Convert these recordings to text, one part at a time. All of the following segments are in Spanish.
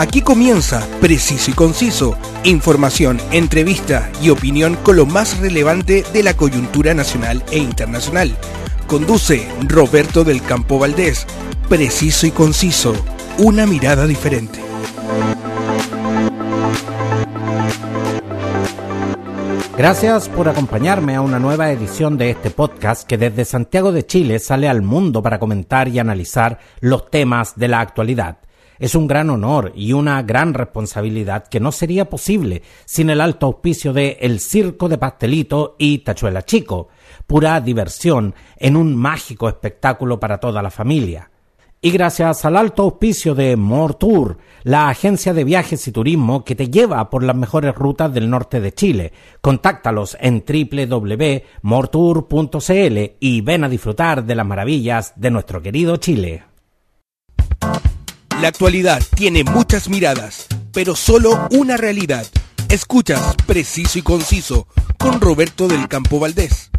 Aquí comienza Preciso y Conciso, información, entrevista y opinión con lo más relevante de la coyuntura nacional e internacional. Conduce Roberto del Campo Valdés. Preciso y Conciso, una mirada diferente. Gracias por acompañarme a una nueva edición de este podcast que desde Santiago de Chile sale al mundo para comentar y analizar los temas de la actualidad. Es un gran honor y una gran responsabilidad que no sería posible sin el alto auspicio de El Circo de Pastelito y Tachuela Chico, pura diversión en un mágico espectáculo para toda la familia. Y gracias al alto auspicio de Tour, la agencia de viajes y turismo que te lleva por las mejores rutas del norte de Chile. Contáctalos en www.mortour.cl y ven a disfrutar de las maravillas de nuestro querido Chile. La actualidad tiene muchas miradas, pero solo una realidad. Escuchas Preciso y Conciso con Roberto del Campo Valdés.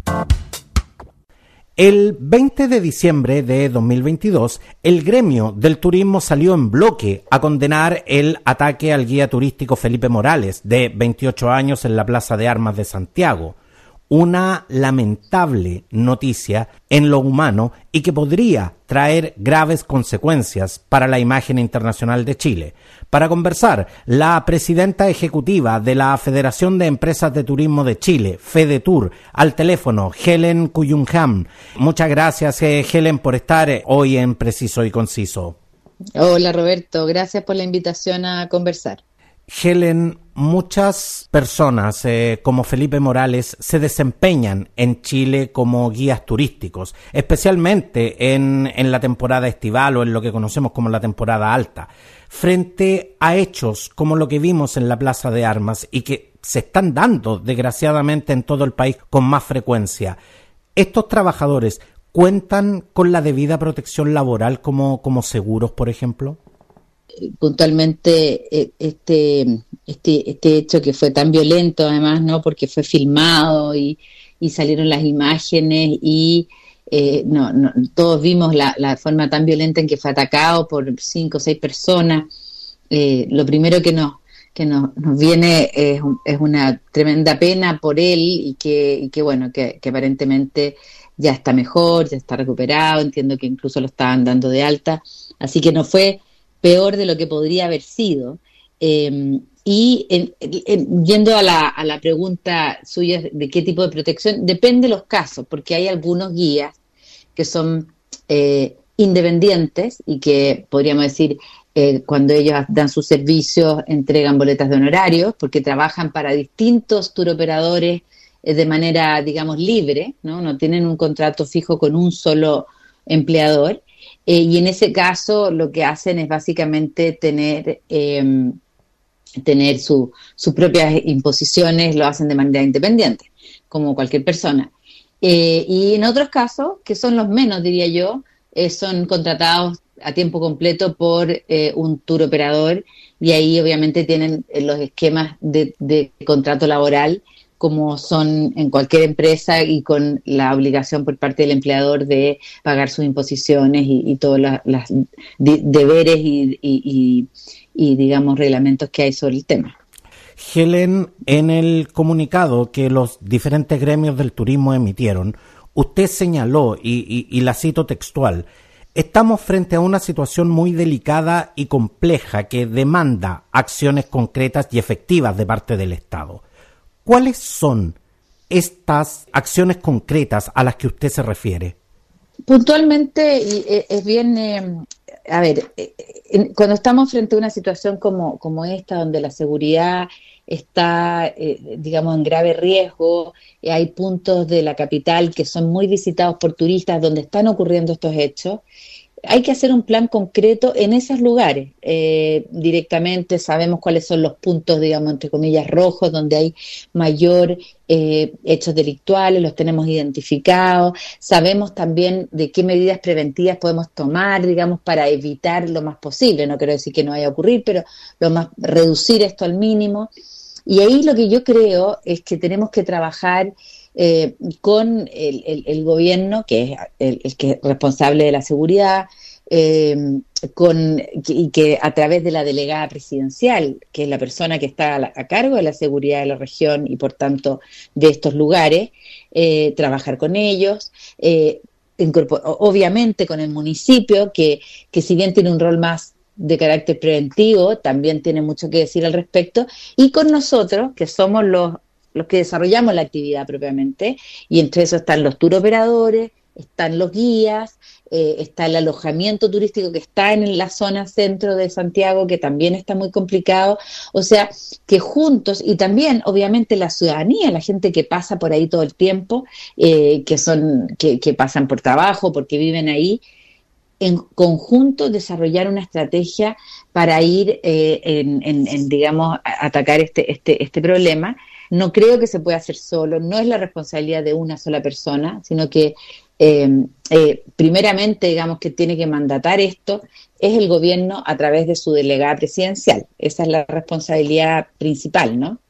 El 20 de diciembre de 2022, el gremio del turismo salió en bloque a condenar el ataque al guía turístico Felipe Morales, de 28 años, en la Plaza de Armas de Santiago una lamentable noticia en lo humano y que podría traer graves consecuencias para la imagen internacional de Chile. Para conversar, la presidenta ejecutiva de la Federación de Empresas de Turismo de Chile, FedeTour, al teléfono, Helen Cuyungham. Muchas gracias, eh, Helen, por estar hoy en Preciso y Conciso. Hola, Roberto. Gracias por la invitación a conversar. Helen, muchas personas eh, como Felipe Morales se desempeñan en Chile como guías turísticos, especialmente en, en, la temporada estival o en lo que conocemos como la temporada alta, frente a hechos como lo que vimos en la Plaza de Armas y que se están dando desgraciadamente en todo el país con más frecuencia. Estos trabajadores cuentan con la debida protección laboral como, como seguros, por ejemplo puntualmente eh, este, este, este hecho que fue tan violento además, ¿no? Porque fue filmado y, salieron las imágenes y eh, no, todos vimos la, la, forma tan violenta en que fue atacado por cinco o seis personas. Eh, lo primero que nos, que nos, viene es, es, una tremenda pena por él y que, y que bueno, que, que aparentemente ya está mejor, ya está recuperado, entiendo que incluso lo estaban dando de alta, así que no fue peor de lo que podría haber sido. Em, y yendo a la, a la, pregunta suya de qué tipo de protección, depende de los casos, porque hay algunos guías que son eh, independientes y que podríamos decir, eh, cuando ellos dan sus servicios, entregan boletas de honorarios, porque trabajan para distintos turoperadores eh, de manera, digamos, libre, ¿no? no tienen un contrato fijo con un solo empleador. Eh, y en ese caso lo que hacen es básicamente tener, em, tener sus propias imposiciones, lo hacen de manera independiente, como cualquier persona. Eh, y en otros casos, que son los menos, diría yo, eh, son contratados a tiempo completo por un tour operador y ahí obviamente tienen los esquemas de contrato laboral como son en cualquier empresa y con la obligación por parte del empleador de pagar sus imposiciones y, todos los deberes y, digamos, reglamentos que hay sobre el tema. Helen, en el comunicado que los diferentes gremios del turismo emitieron, usted señaló, y la cito textual, Estamos frente a una situación muy delicada y compleja que demanda acciones concretas y efectivas de parte del Estado. ¿Cuáles son estas acciones concretas a las que usted se refiere? Puntualmente, eh, es bien, eh, a ver, eh, cuando estamos frente a una situación como, como esta, donde la seguridad está, digamos, en grave riesgo, hay puntos de la capital que son muy visitados por turistas donde están ocurriendo estos hechos, hay que hacer un plan concreto en esos lugares. Eh, directamente sabemos cuáles son los puntos, digamos, entre comillas, rojos, donde hay mayor eh, hechos delictuales, los tenemos identificados. Sabemos también de qué medidas preventivas podemos tomar, digamos, para evitar lo más posible. No quiero decir que no vaya a ocurrir, pero lo más, reducir esto al mínimo. Y ahí lo que yo creo es que tenemos que trabajar eh, con el, gobierno, que es el, que es responsable de la seguridad, eh, con, y que a través de la delegada presidencial, que es la persona que está a, cargo de la seguridad de la región y por tanto de estos lugares, eh, trabajar con ellos, obviamente con el municipio, que, que si bien tiene un rol más de carácter preventivo, también tiene mucho que decir al respecto, y con nosotros, que somos los, los que desarrollamos la actividad propiamente, y entre eso están los tour operadores, están los guías, eh, está el alojamiento turístico que está en la zona centro de Santiago, que también está muy complicado. O sea, que juntos, y también obviamente la ciudadanía, la gente que pasa por ahí todo el tiempo, eh, que son, que, pasan por trabajo, porque viven ahí, en conjunto desarrollar una estrategia para ir eh, en, digamos, atacar este, este, este problema. No creo que se pueda hacer solo, no es la responsabilidad de una sola persona, sino que eh, eh, primeramente, digamos, que tiene que mandatar esto es el gobierno a través de su delegada presidencial. Esa es la responsabilidad principal, ¿no?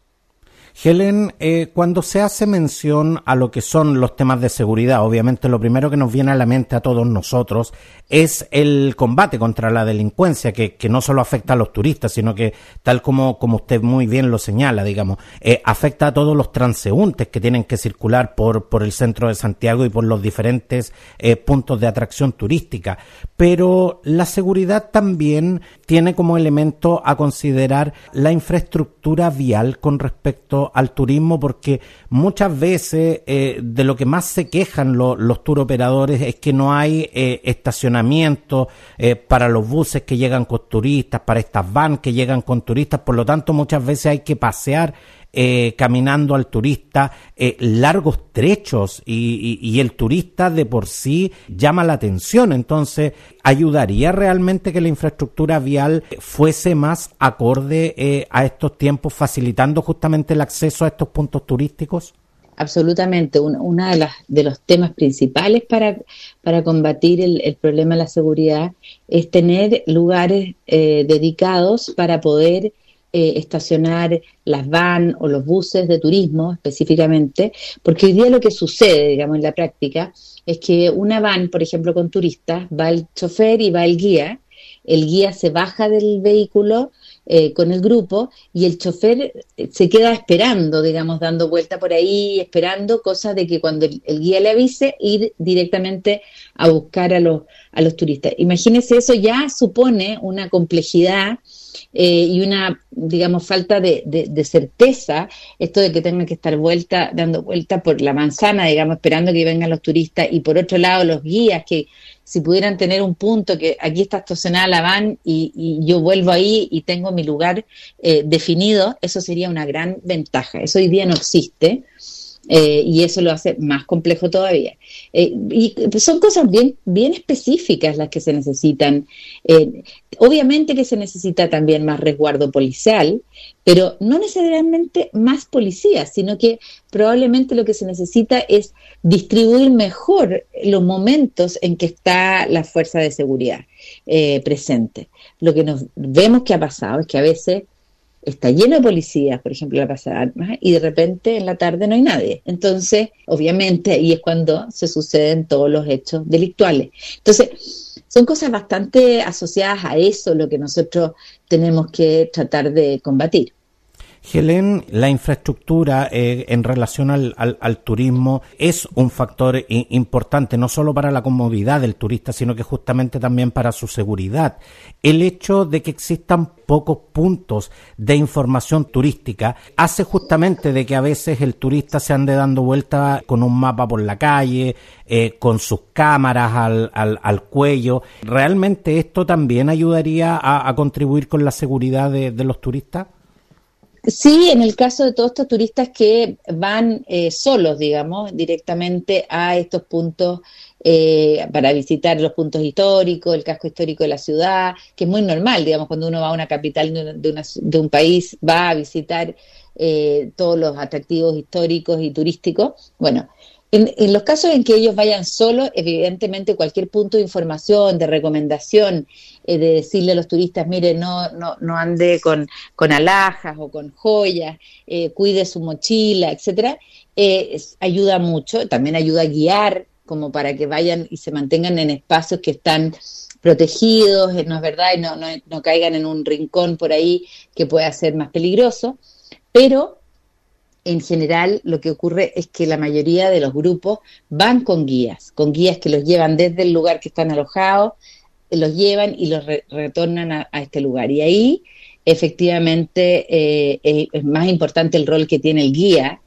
Helen, eh, cuando se hace mención a lo que son los temas de seguridad, obviamente lo primero que nos viene a la mente a todos nosotros es el combate contra la delincuencia, que, que no solo afecta a los turistas, sino que, tal como, como usted muy bien lo señala, digamos, eh, afecta a todos los transeúntes que tienen que circular por, por el centro de Santiago y por los diferentes eh, puntos de atracción turística. Pero la seguridad también tiene como elemento a considerar la infraestructura vial con respecto al turismo porque muchas veces eh, de lo que más se quejan los tour operadores es que no hay eh, estacionamiento eh, para los buses que llegan con turistas, para estas vans que llegan con turistas, por lo tanto muchas veces hay que pasear eh, caminando al turista eh, largos trechos y, el turista de por sí llama la atención. Entonces, ¿ayudaría realmente que la infraestructura vial fuese más acorde eh, a estos tiempos, facilitando justamente el acceso a estos puntos turísticos? Absolutamente. Uno de, las, de los temas principales para, para combatir el, problema de la seguridad es tener lugares dedicados para poder eh, estacionar las van o los buses de turismo específicamente, porque hoy día lo que sucede, digamos, en la práctica, es que una van, por ejemplo, con turistas, va el chofer y va el guía, el guía se baja del vehículo eh, con el grupo y el chofer eh, se queda esperando, digamos, dando vuelta por ahí, esperando, cosa de que cuando el, el, guía le avise, ir directamente a buscar a los, a los turistas. Imagínese, eso ya supone una complejidad eh, y una, digamos, falta de, de, certeza, esto de que tengan que estar vuelta, dando vuelta por la manzana, digamos, esperando que vengan los turistas, y por otro lado los guías que si pudieran tener un punto que aquí está estacionada la van y, y yo vuelvo ahí y tengo mi lugar eh, definido, eso sería una gran ventaja. Eso hoy día no existe. Eh, y eso lo hace más complejo todavía. Eh, y son cosas bien, bien específicas las que se necesitan. Eh, obviamente que se necesita también más resguardo policial, pero no necesariamente más policías, sino que probablemente lo que se necesita es distribuir mejor los momentos en que está la fuerza de seguridad presente. Lo que nos vemos que ha pasado es que a veces está lleno de policías, por ejemplo, la Plaza de Armas, y de repente en la tarde no hay nadie. Entonces, obviamente, ahí es cuando se suceden todos los hechos delictuales. Entonces, son cosas bastante asociadas a eso lo que nosotros tenemos que tratar de combatir. Helen, la infraestructura eh, en relación al, turismo es un factor importante, no solo para la comodidad del turista, sino que justamente también para su seguridad. El hecho de que existan pocos puntos de información turística hace justamente de que a veces el turista se ande dando vuelta con un mapa por la calle, eh, con sus cámaras al, cuello. ¿Realmente esto también ayudaría a, contribuir con la seguridad de los turistas? Sí, en el caso de todos estos turistas que van eh, solos, digamos, directamente a estos puntos eh, para visitar los puntos históricos, el casco histórico de la ciudad, que es muy normal, digamos, cuando uno va a una capital de, de un país, va a visitar eh, todos los atractivos históricos y turísticos. Bueno, en, los casos en que ellos vayan solos, evidentemente cualquier punto de información, de recomendación, eh, de decirle a los turistas, mire, no, no, no ande con, con alhajas o con joyas, eh, cuide su mochila, etcétera, eh, ayuda mucho, también ayuda a guiar como para que vayan y se mantengan en espacios que están protegidos, no es verdad, y no, no, no caigan en un rincón por ahí que pueda ser más peligroso, pero en general lo que ocurre es que la mayoría de los grupos van con guías, con guías que los llevan desde el lugar que están alojados, los llevan y los retornan a, este lugar. Y ahí efectivamente eh, eh, es más importante el rol que tiene el guía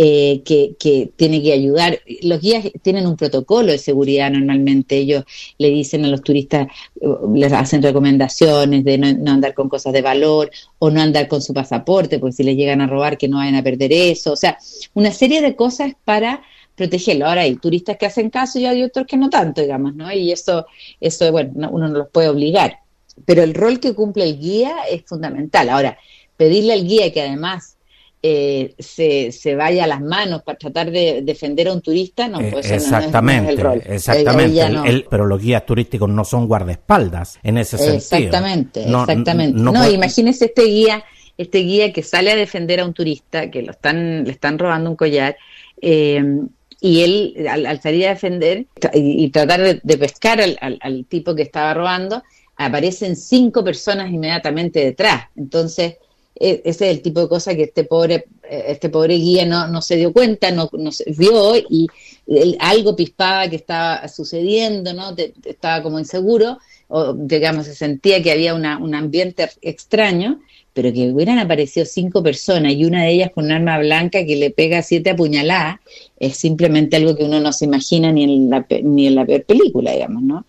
eh, que, tiene que ayudar. Los guías tienen un protocolo de seguridad normalmente, ellos le dicen a los turistas, les hacen recomendaciones de no, andar con cosas de valor o no andar con su pasaporte, porque si les llegan a robar que no vayan a perder eso, o sea, una serie de cosas para protegerlo. Ahora hay turistas que hacen caso y hay otros que no tanto, digamos, ¿no? Y eso, eso bueno, uno no los puede obligar. Pero el rol que cumple el guía es fundamental. Ahora, pedirle al guía que además eh, se, se, vaya a las manos para tratar de defender a un turista, no, pues exactamente, el rol. Exactamente, pero los guías turísticos no son guardaespaldas en ese sentido. Exactamente, exactamente. No, imagínese este guía, este guía que sale a defender a un turista, que lo están, le están robando un collar, eh, y él al, salir a defender y, tratar de, pescar al, al tipo que estaba robando, aparecen cinco personas inmediatamente detrás. Entonces, e, ese es el tipo de cosa que este pobre, eh, este pobre guía no, no se dio cuenta, no, no se vio y algo pispaba que estaba sucediendo, ¿no? estaba como inseguro, o digamos, se sentía que había una, un ambiente extraño, pero que hubieran aparecido cinco personas y una de ellas con un arma blanca que le pega siete apuñaladas, es simplemente algo que uno no se imagina ni en la, ni en la peor película, digamos, ¿no?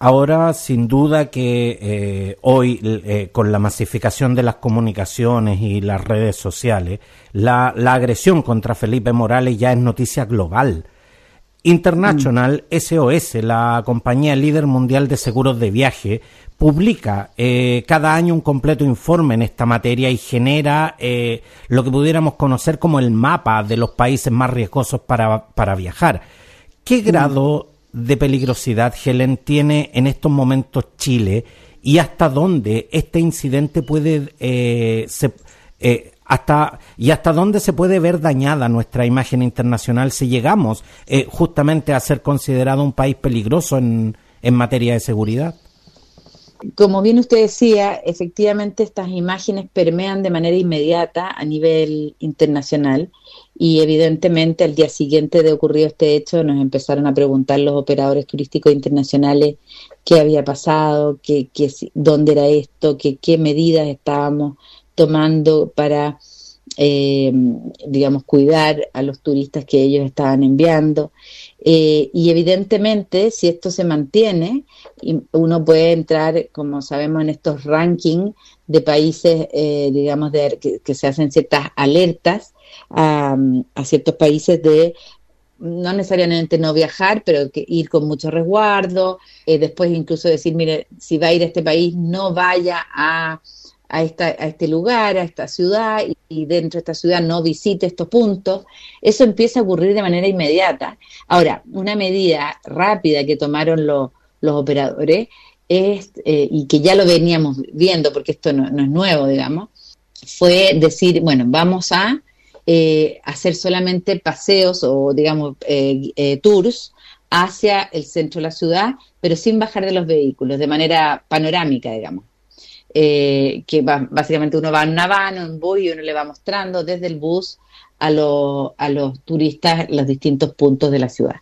Ahora, sin duda que eh, hoy, eh, con la masificación de las comunicaciones y las redes sociales, la, agresión contra Felipe Morales ya es noticia global. International SOS, la compañía líder mundial de seguros de viaje, publica eh, cada año un completo informe en esta materia y genera lo que pudiéramos conocer como el mapa de los países más riesgosos para, para viajar. ¿Qué mm. grado de peligrosidad, Helen, tiene en estos momentos Chile y hasta dónde este incidente puede eh, eh, hasta y hasta dónde se puede ver dañada nuestra imagen internacional si llegamos eh, justamente a ser considerado un país peligroso en, en materia de seguridad. Como bien usted decía, efectivamente estas imágenes permean de manera inmediata a nivel internacional y evidentemente al día siguiente de ocurrido este hecho nos empezaron a preguntar los operadores turísticos internacionales qué había pasado, qué, qué, dónde era esto, qué, qué medidas estábamos tomando para, eh, digamos, cuidar a los turistas que ellos estaban enviando. Eh, y evidentemente, si esto se mantiene, uno puede entrar, como sabemos, en estos rankings de países, eh, digamos, de, que, se hacen ciertas alertas a, ciertos países de no necesariamente no viajar, pero que ir con mucho resguardo, eh, después incluso decir, mire, si va a ir a este país, no vaya a a, esta, a este lugar, a esta ciudad, y, dentro de esta ciudad no visite estos puntos, eso empieza a ocurrir de manera inmediata. Ahora, una medida rápida que tomaron los, operadores es, eh, y que ya lo veníamos viendo, porque esto no, es nuevo, digamos, fue decir, bueno, vamos a eh, hacer solamente paseos o, digamos, eh, tours hacia el centro de la ciudad, pero sin bajar de los vehículos, de manera panorámica, digamos eh, que básicamente uno va en una van, en un bus y uno le va mostrando desde el bus a, a los turistas los distintos puntos de la ciudad.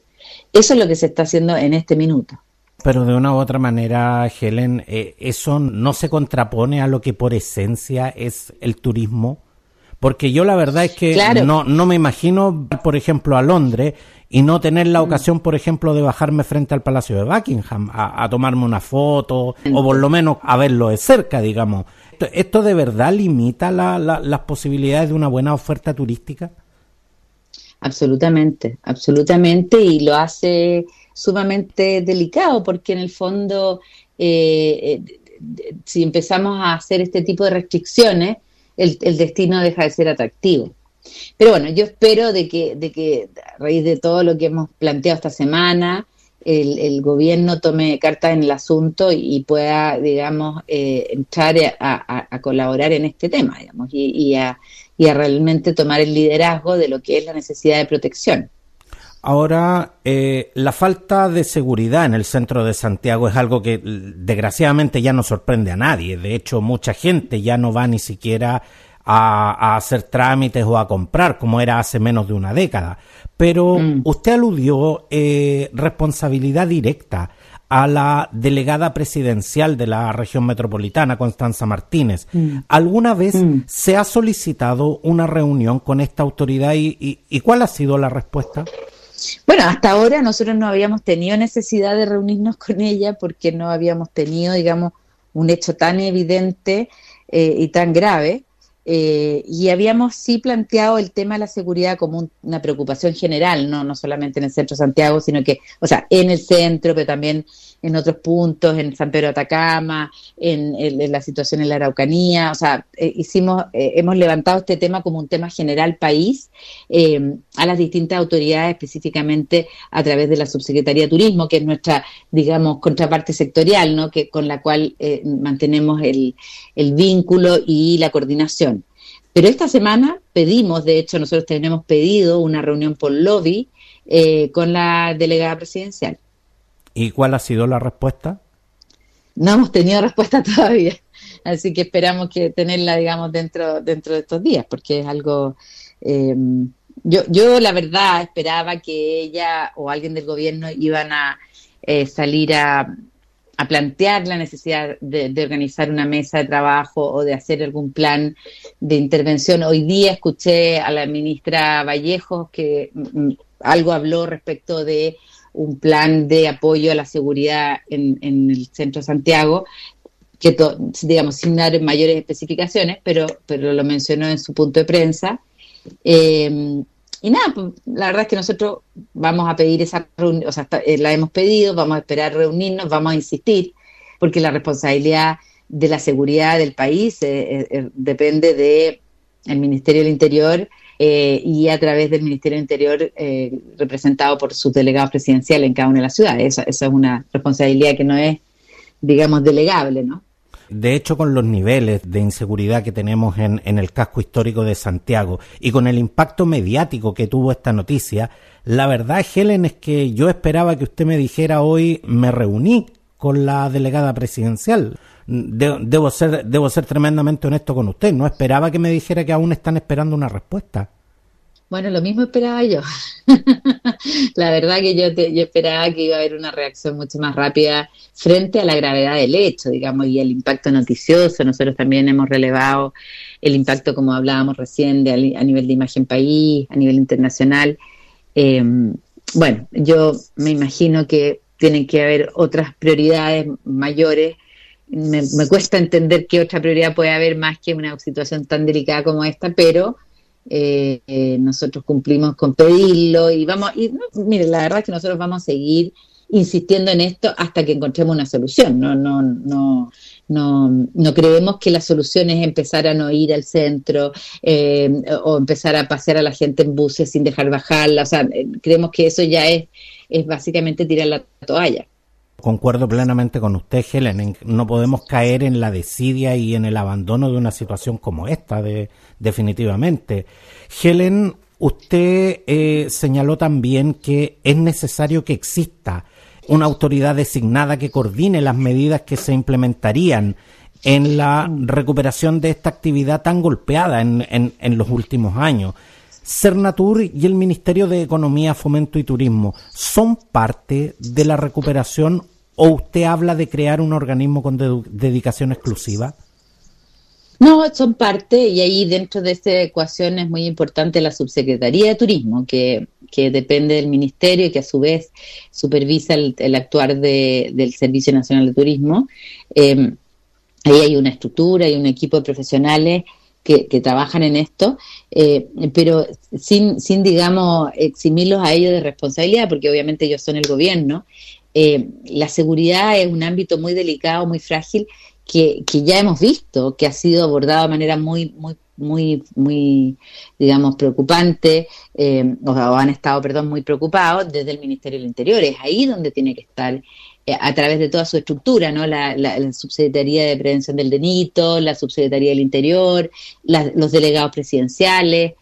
Eso es lo que se está haciendo en este minuto. Pero de una u otra manera, Helen, eh, ¿eso no se contrapone a lo que por esencia es el turismo? Porque yo la verdad es que no, no me imagino, por ejemplo, a Londres y no tener la mm. ocasión, por ejemplo, de bajarme frente al Palacio de Buckingham a, tomarme una foto o por lo menos a verlo de cerca, digamos. ¿Esto, de verdad limita las posibilidades de una buena oferta turística? Absolutamente, absolutamente, y lo hace sumamente delicado porque en el fondo, eh, eh, si empezamos a hacer este tipo de restricciones, el, el destino deja de ser atractivo. Pero bueno, yo espero de que, de que a raíz de todo lo que hemos planteado esta semana, el, gobierno tome carta en el asunto y, pueda, digamos, eh, entrar a, colaborar en este tema, digamos, y, a, y a realmente tomar el liderazgo de lo que es la necesidad de protección. Ahora, eh, la falta de seguridad en el centro de Santiago es algo que desgraciadamente ya no sorprende a nadie. De hecho, mucha gente ya no va ni siquiera a, hacer trámites o a comprar como era hace menos de una década. Pero mm. usted aludió eh, responsabilidad directa a la delegada presidencial de la región metropolitana, Constanza Martínez. Mm. ¿Alguna vez mm. se ha solicitado una reunión con esta autoridad y, y, cuál ha sido la respuesta? Bueno, hasta ahora nosotros no habíamos tenido necesidad de reunirnos con ella porque no habíamos tenido, digamos, un hecho tan evidente eh, y tan grave. Eh, y habíamos sí planteado el tema de la seguridad como una preocupación general, ¿no? no solamente en el centro de Santiago, sino que, o sea, en el centro, pero también en otros puntos, en San Pedro de Atacama, en, la situación en la Araucanía, o sea, eh, hicimos, eh, hemos levantado este tema como un tema general país eh, a las distintas autoridades, específicamente a través de la Subsecretaría de Turismo, que es nuestra, digamos, contraparte sectorial, ¿no? que, con la cual mantenemos el, el vínculo y la coordinación. Pero esta semana pedimos, de hecho nosotros tenemos pedido una reunión por lobby con la delegada presidencial. ¿Y cuál ha sido la respuesta? No hemos tenido respuesta todavía, así que esperamos que tenerla, digamos, dentro, dentro de estos días, porque es algo... Em, yo, yo la verdad esperaba que ella o alguien del gobierno iban a eh, salir a, a plantear la necesidad de, de, organizar una mesa de trabajo o de hacer algún plan de intervención. Hoy día escuché a la ministra Vallejos que mm, mm, algo habló respecto de un plan de apoyo a la seguridad en, el centro de Santiago, que digamos sin dar mayores especificaciones, pero, pero lo mencionó en su punto de prensa. Eh, y nada, pues, la verdad es que nosotros vamos a pedir esa reunión, o sea, eh, la hemos pedido, vamos a esperar reunirnos, vamos a insistir, porque la responsabilidad de la seguridad del país eh, depende de el Ministerio del Interior eh, y a través del Ministerio del Interior eh, representado por sus delegados presidenciales en cada una de las ciudades. Esa, es una responsabilidad que no es, digamos, delegable, ¿no? De hecho, con los niveles de inseguridad que tenemos en, el casco histórico de Santiago y con el impacto mediático que tuvo esta noticia, la verdad, Helen, es que yo esperaba que usted me dijera hoy, me reuní con la delegada presidencial debo, ser, debo ser tremendamente honesto con usted. No esperaba que me dijera que aún están esperando una respuesta. Bueno, lo mismo esperaba yo. la verdad que yo, yo esperaba que iba a haber una reacción mucho más rápida frente a la gravedad del hecho, digamos, y el impacto noticioso. Nosotros también hemos relevado el impacto, como hablábamos recién, de, a nivel de imagen país, a nivel internacional. Em, bueno, yo me imagino que tienen que haber otras prioridades mayores me, cuesta entender qué otra prioridad puede haber más que una situación tan delicada como esta, pero eh, eh, nosotros cumplimos con pedirlo y vamos, y mire, la verdad es que nosotros vamos a seguir insistiendo en esto hasta que encontremos una solución. No, no, no, no, no creemos que la solución es empezar a no ir al centro eh, o empezar a pasear a la gente en buses sin dejar bajarla. O sea, creemos que eso ya es, es básicamente tirar la toalla. Concuerdo plenamente con usted, Helen. No podemos caer en la desidia y en el abandono de una situación como esta, de, definitivamente. Helen, usted eh, señaló también que es necesario que exista una autoridad designada que coordine las medidas que se implementarían en la recuperación de esta actividad tan golpeada en, en, en los últimos años. Cernatur y el Ministerio de Economía, Fomento y Turismo son parte de la recuperación o usted habla de crear un organismo con dedicación exclusiva? No, son parte y ahí dentro de esta ecuación es muy importante la Subsecretaría de Turismo, que, depende del Ministerio y que a su vez supervisa el, actuar del Servicio Nacional de Turismo. Eh, ahí hay una estructura y un equipo de profesionales que, trabajan en esto, eh, pero sin, sin, digamos, eximirlos a ellos de responsabilidad, porque obviamente ellos son el gobierno. Eh, la seguridad es un ámbito muy delicado, muy frágil, que, que, ya hemos visto, que ha sido abordado de manera muy, muy, muy, muy, digamos, preocupante, eh, o, han estado, perdón, muy preocupados desde el Ministerio del Interior. Es ahí donde tiene que estar a través de toda su estructura, ¿no? La, Subsecretaría de Prevención del Delito, la Subsecretaría del Interior, los delegados presidenciales.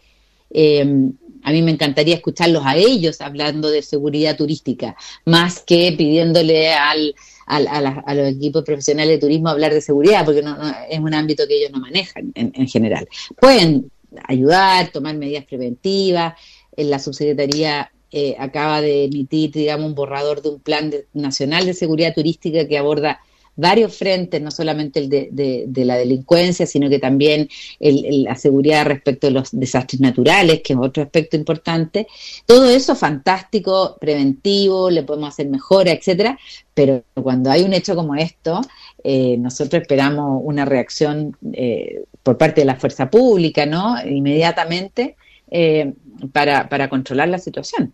Eh, a mí me encantaría escucharlos a ellos hablando de seguridad turística, más que pidiéndole al, a, los equipos profesionales de turismo hablar de seguridad, porque no, es un ámbito que ellos no manejan en, general. Pueden ayudar, tomar medidas preventivas. En la subsecretaría eh, acaba de emitir, digamos, un borrador de un plan nacional de seguridad turística que aborda varios frentes, no solamente el de, la delincuencia, sino que también la seguridad respecto a los desastres naturales, que es otro aspecto importante. Todo eso fantástico, preventivo, le podemos hacer mejora, etcétera, pero cuando hay un hecho como esto, eh, nosotros esperamos una reacción eh, por parte de la fuerza pública, ¿no? Inmediatamente eh, para controlar la situación.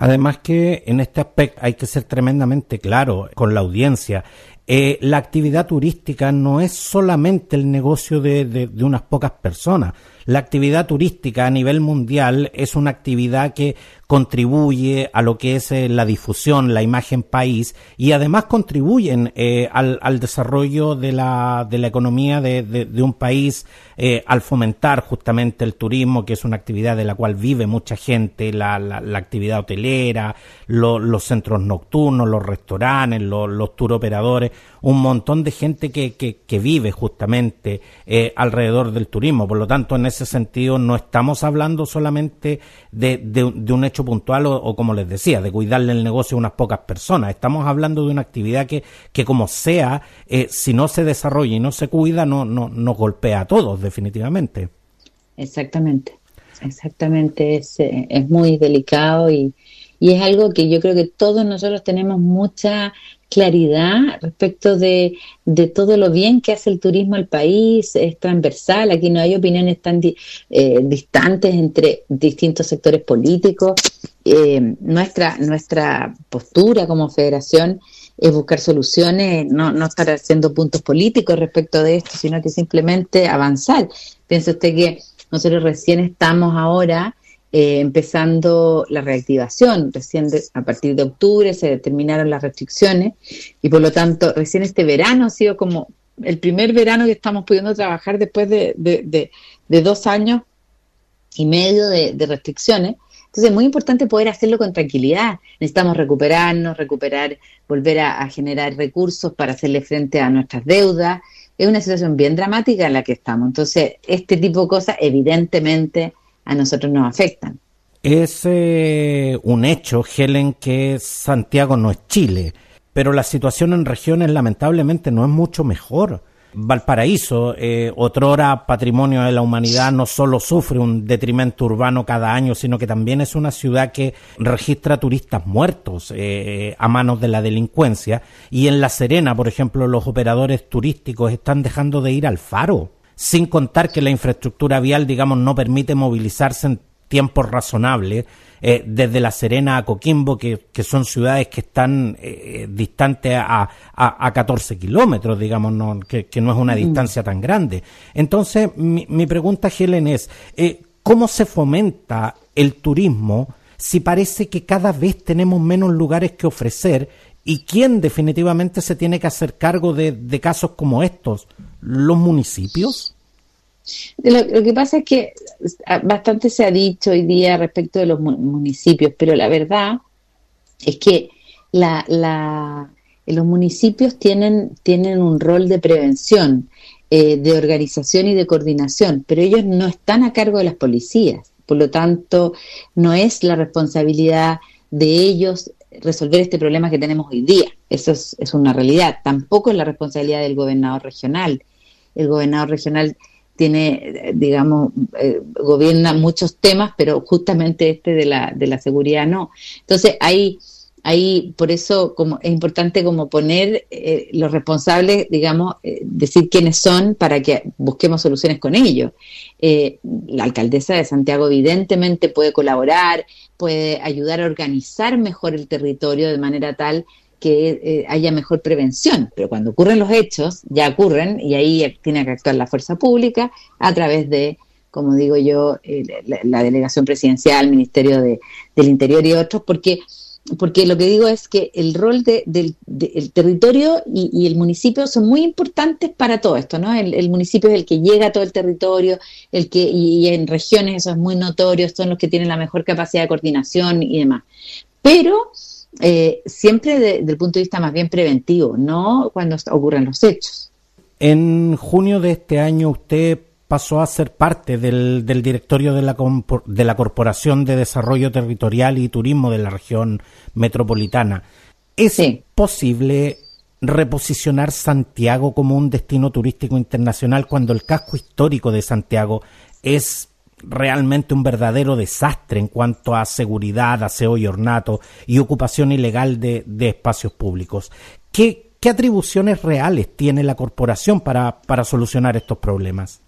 Además que en este aspecto hay que ser tremendamente claro con la audiencia. Eh, la actividad turística no es solamente el negocio de, de, unas pocas personas. La actividad turística a nivel mundial es una actividad que contribuye a lo que es eh, la difusión, la imagen país y además contribuyen eh, al, desarrollo de la, de la economía de, de, un país eh, al fomentar justamente el turismo, que es una actividad de la cual vive mucha gente, la, la, la actividad hotelera, los centros nocturnos, los restaurantes, los tour operadores, un montón de gente que, que, que vive justamente alrededor del turismo. Por lo tanto, en ese sentido, no estamos hablando solamente de, de un hecho puntual o, como les decía, de cuidarle el negocio a unas pocas personas. Estamos hablando de una actividad que, que como sea, eh, si no se desarrolla y no se cuida, no, no nos golpea a todos, definitivamente. Exactamente, exactamente. Es, eh, es muy delicado y, y es algo que yo creo que todos nosotros tenemos mucha claridad respecto de, de, todo lo bien que hace el turismo al país, es transversal, aquí no hay opiniones tan eh, distantes entre distintos sectores políticos. Eh, nuestra, nuestra postura como federación es buscar soluciones, no, no estar haciendo puntos políticos respecto de esto, sino que simplemente avanzar. Piensa usted que nosotros recién estamos ahora eh, empezando la reactivación. Recién a partir de octubre se determinaron las restricciones y por lo tanto recién este verano ha sido como el primer verano que estamos pudiendo trabajar después de, de, dos años y medio de, restricciones. Entonces es muy importante poder hacerlo con tranquilidad. Necesitamos recuperarnos, recuperar, volver a, a generar recursos para hacerle frente a nuestras deudas. Es una situación bien dramática en la que estamos. Entonces, este tipo de cosas evidentemente a nosotros nos afectan. Es eh, un hecho, Helen, que Santiago no es Chile, pero la situación en regiones lamentablemente no es mucho mejor. Valparaíso, eh, otrora patrimonio de la humanidad, no solo sufre un detrimento urbano cada año, sino que también es una ciudad que registra turistas muertos eh, a manos de la delincuencia. Y en La Serena, por ejemplo, los operadores turísticos están dejando de ir al faro sin contar que la infraestructura vial, digamos, no permite movilizarse en tiempos razonables, eh, desde La Serena a Coquimbo, que, son ciudades que están eh, distantes a, a, 14 kilómetros, digamos, no, que, no es una mm. distancia tan grande. Entonces, mi, mi pregunta, Helen, es, eh, ¿cómo se fomenta el turismo si parece que cada vez tenemos menos lugares que ofrecer y quién definitivamente se tiene que hacer cargo de, de casos como estos? Los municipios? Lo, que pasa es que bastante se ha dicho hoy día respecto de los municipios, pero la verdad es que la, la, los municipios tienen, tienen un rol de prevención, eh, de organización y de coordinación, pero ellos no están a cargo de las policías. Por lo tanto, no es la responsabilidad de ellos resolver este problema que tenemos hoy día. Eso es, es una realidad. Tampoco es la responsabilidad del gobernador regional el gobernador regional tiene, digamos, eh, gobierna muchos temas, pero justamente este de la, de la seguridad no. Entonces, ahí, ahí por eso como es importante como poner eh, los responsables, digamos, eh, decir quiénes son para que busquemos soluciones con ellos. la alcaldesa de Santiago evidentemente puede colaborar, puede ayudar a organizar mejor el territorio de manera tal que eh, haya mejor prevención, pero cuando ocurren los hechos, ya ocurren y ahí tiene que actuar la fuerza pública a través de, como digo yo, eh, la, delegación presidencial, Ministerio de, del Interior y otros, porque porque lo que digo es que el rol del territorio y, el municipio son muy importantes para todo esto, ¿no? El, municipio es el que llega a todo el territorio, el que y, en regiones eso es muy notorio, son los que tienen la mejor capacidad de coordinación y demás. Pero eh, siempre desde el punto de vista más bien preventivo, no cuando ocurren los hechos. En junio de este año usted pasó a ser parte del, directorio de la, de la Corporación de Desarrollo Territorial y Turismo de la región metropolitana. ¿Es posible reposicionar Santiago como un destino turístico internacional cuando el casco histórico de Santiago es realmente un verdadero desastre en cuanto a seguridad, aseo y ornato y ocupación ilegal de, espacios públicos? ¿Qué, atribuciones reales tiene la corporación para solucionar estos problemas?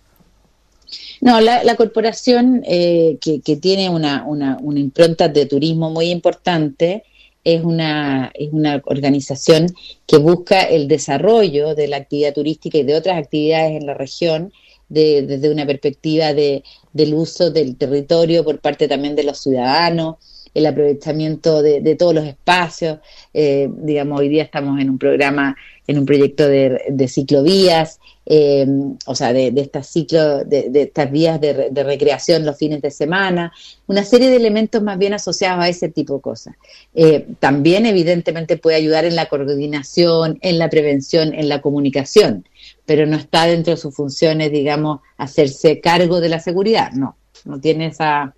No, la, corporación eh, que, tiene una, una, una, impronta de turismo muy importante es una, es una organización que busca el desarrollo de la actividad turística y de otras actividades en la región desde una perspectiva de, del uso del territorio por parte también de los ciudadanos, el aprovechamiento de, todos los espacios. Eh, digamos, hoy día estamos en un programa, en un proyecto de, ciclovías, eh, o sea, de, estas ciclo, de, estas vías de, recreación los fines de semana, una serie de elementos más bien asociados a ese tipo de cosas. Eh, también, evidentemente, puede ayudar en la coordinación, en la prevención, en la comunicación, pero no está dentro de sus funciones, digamos, hacerse cargo de la seguridad, no, no tiene esa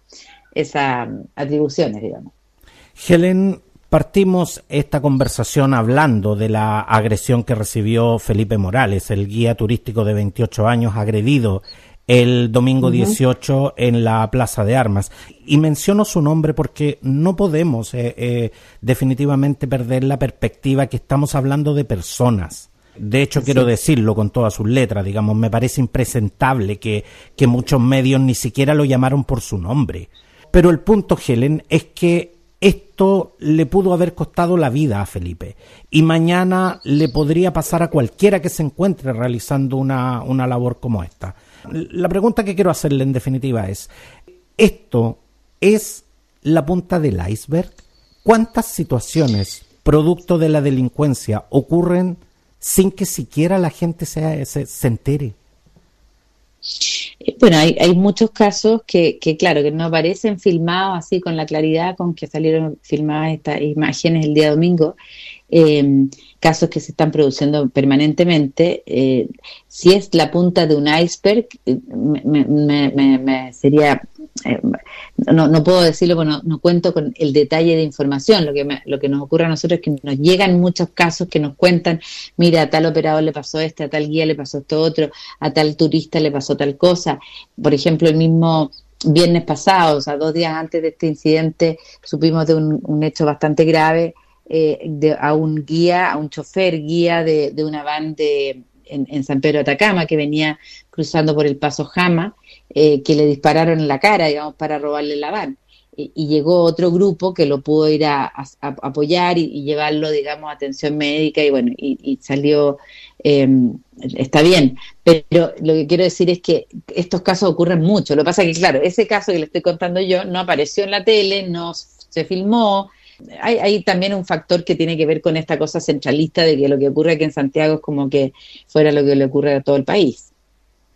esas atribuciones, digamos. Helen, partimos esta conversación hablando de la agresión que recibió Felipe Morales, el guía turístico de 28 años agredido el domingo 18 en la Plaza de Armas. Y menciono su nombre porque no podemos eh, eh, definitivamente perder la perspectiva que estamos hablando de personas. De hecho, quiero decirlo con todas sus letras, digamos, me parece impresentable que, que muchos medios ni siquiera lo llamaron por su nombre. Pero el punto, Helen, es que esto le pudo haber costado la vida a Felipe y mañana le podría pasar a cualquiera que se encuentre realizando una, una labor como esta. La pregunta que quiero hacerle en definitiva es, ¿esto es la punta del iceberg? ¿Cuántas situaciones producto de la delincuencia ocurren sin que siquiera la gente se, se entere? Eh, bueno, hay, hay muchos casos que, claro, que no aparecen filmados así con la claridad con que salieron filmadas estas imágenes el día domingo, eh, casos que se están produciendo permanentemente. Eh, si es la punta de un iceberg, eh, me, me, me, sería eh, no, no puedo decirlo porque no, cuento con el detalle de información. Lo que, lo que nos ocurre a nosotros es que nos llegan muchos casos que nos cuentan, mira, a tal operador le pasó este, a tal guía le pasó esto otro, a tal turista le pasó tal cosa. Por ejemplo, el mismo viernes pasado, o sea, dos días antes de este incidente, supimos de un, hecho bastante grave eh, de, a un guía, a un chofer guía de, de una van de, en, en, San Pedro Atacama que venía cruzando por el paso Jama eh, que le dispararon en la cara, digamos, para robarle la van. Y, llegó otro grupo que lo pudo ir a, apoyar y, llevarlo, digamos, a atención médica y bueno, y, salió, em, está bien. Pero lo que quiero decir es que estos casos ocurren mucho. Lo que pasa es que, claro, ese caso que le estoy contando yo no apareció en la tele, no se filmó, hay, hay, también un factor que tiene que ver con esta cosa centralista de que lo que ocurre aquí en Santiago es como que fuera lo que le ocurre a todo el país.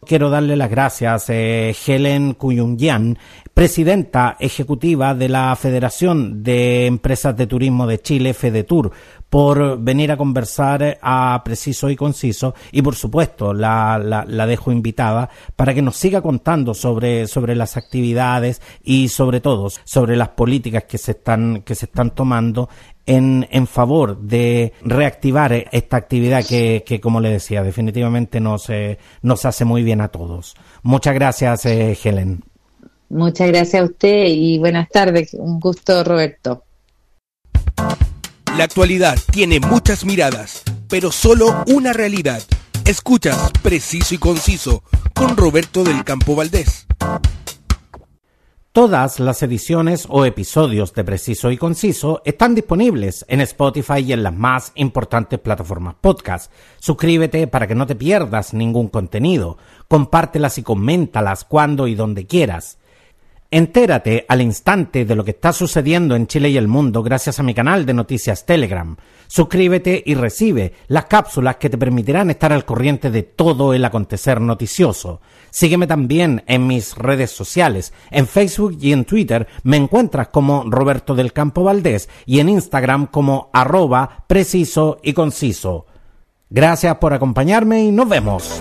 Quiero darle las gracias a eh, Helen Cuyungian, presidenta ejecutiva de la Federación de Empresas de Turismo de Chile, FEDETUR, por venir a conversar a preciso y conciso y por supuesto la, la, dejo invitada para que nos siga contando sobre, sobre las actividades y sobre todo sobre las políticas que se están, que se están tomando en, en favor de reactivar esta actividad que, que como le decía, definitivamente nos, eh, nos hace muy bien a todos. Muchas gracias, eh, Helen. Muchas gracias a usted y buenas tardes. Un gusto, Roberto. La actualidad tiene muchas miradas, pero solo una realidad. Escuchas Preciso y Conciso con Roberto del Campo Valdés. Todas las ediciones o episodios de Preciso y Conciso están disponibles en Spotify y en las más importantes plataformas podcast. Suscríbete para que no te pierdas ningún contenido. Compártelas y coméntalas cuando y donde quieras. Entérate al instante de lo que está sucediendo en Chile y el mundo gracias a mi canal de noticias Telegram. Suscríbete y recibe las cápsulas que te permitirán estar al corriente de todo el acontecer noticioso. Sígueme también en mis redes sociales. En Facebook y en Twitter me encuentras como Roberto del Campo Valdés y en Instagram como arroba preciso y conciso. Gracias por acompañarme y nos vemos.